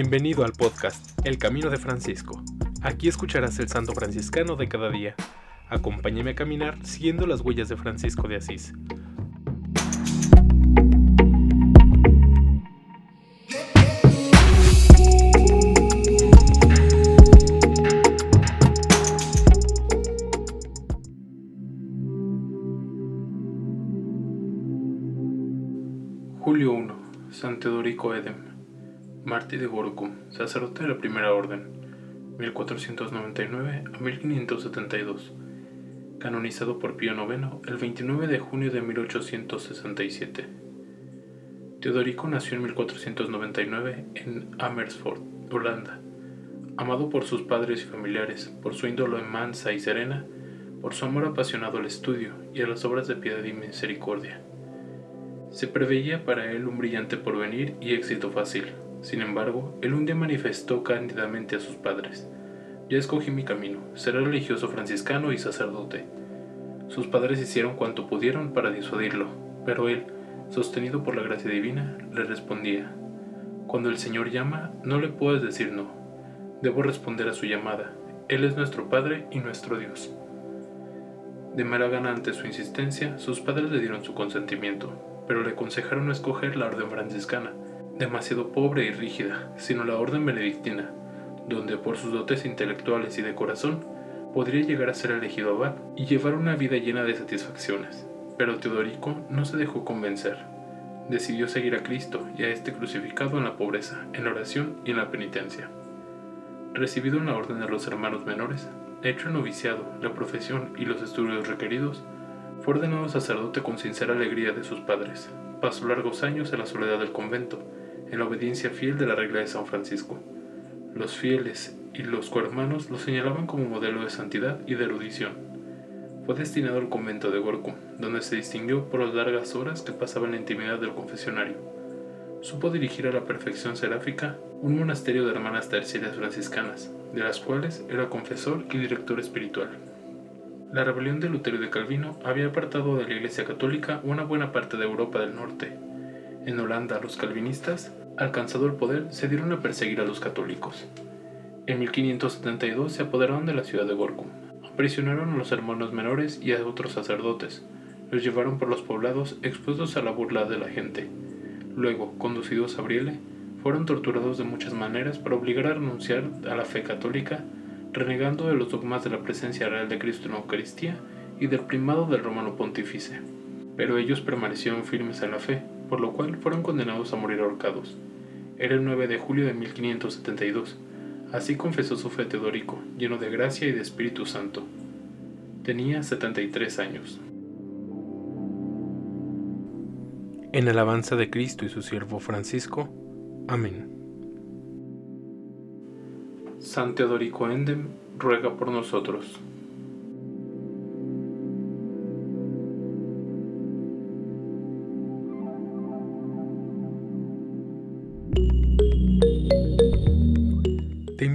Bienvenido al podcast El Camino de Francisco. Aquí escucharás el santo franciscano de cada día. Acompáñame a caminar siguiendo las huellas de Francisco de Asís. Julio 1. San Teodorico Edem. Martí de Borgo, sacerdote de la Primera Orden, 1499 a 1572, canonizado por Pío IX el 29 de junio de 1867. Teodorico nació en 1499 en Amersfoort, Holanda. Amado por sus padres y familiares, por su índole mansa y serena, por su amor apasionado al estudio y a las obras de piedad y misericordia. Se preveía para él un brillante porvenir y éxito fácil, sin embargo, él un día manifestó cándidamente a sus padres, ya escogí mi camino, seré religioso franciscano y sacerdote. Sus padres hicieron cuanto pudieron para disuadirlo, pero él, sostenido por la gracia divina, le respondía, Cuando el Señor llama, no le puedes decir no. Debo responder a su llamada. Él es nuestro Padre y nuestro Dios. De mera gana ante su insistencia, sus padres le dieron su consentimiento, pero le aconsejaron escoger la orden franciscana, demasiado pobre y rígida, sino la orden benedictina, donde por sus dotes intelectuales y de corazón podría llegar a ser elegido abad y llevar una vida llena de satisfacciones. Pero Teodorico no se dejó convencer. Decidió seguir a Cristo y a este crucificado en la pobreza, en la oración y en la penitencia. Recibido en la orden de los hermanos menores, hecho el noviciado, la profesión y los estudios requeridos, fue ordenado sacerdote con sincera alegría de sus padres. Pasó largos años en la soledad del convento, en la obediencia fiel de la regla de San Francisco. Los fieles y los cohermanos lo señalaban como modelo de santidad y de erudición. Fue destinado al convento de Gorkum, donde se distinguió por las largas horas que pasaba en la intimidad del confesionario. Supo dirigir a la perfección seráfica un monasterio de hermanas terciarias franciscanas, de las cuales era confesor y director espiritual. La rebelión de Lutero y de Calvino había apartado de la Iglesia Católica una buena parte de Europa del Norte. En Holanda, los calvinistas alcanzado el poder, se dieron a perseguir a los católicos. En 1572 se apoderaron de la ciudad de Gorkum, aprisionaron a los hermanos menores y a otros sacerdotes, los llevaron por los poblados expuestos a la burla de la gente. Luego, conducidos a Brielle, fueron torturados de muchas maneras para obligar a renunciar a la fe católica, renegando de los dogmas de la presencia real de Cristo en la Eucaristía y del primado del romano pontífice. Pero ellos permanecieron firmes en la fe, por lo cual fueron condenados a morir ahorcados. Era el 9 de julio de 1572. Así confesó su fe Teodorico, lleno de gracia y de Espíritu Santo. Tenía 73 años. En alabanza de Cristo y su siervo Francisco. Amén. San Teodorico Endem ruega por nosotros.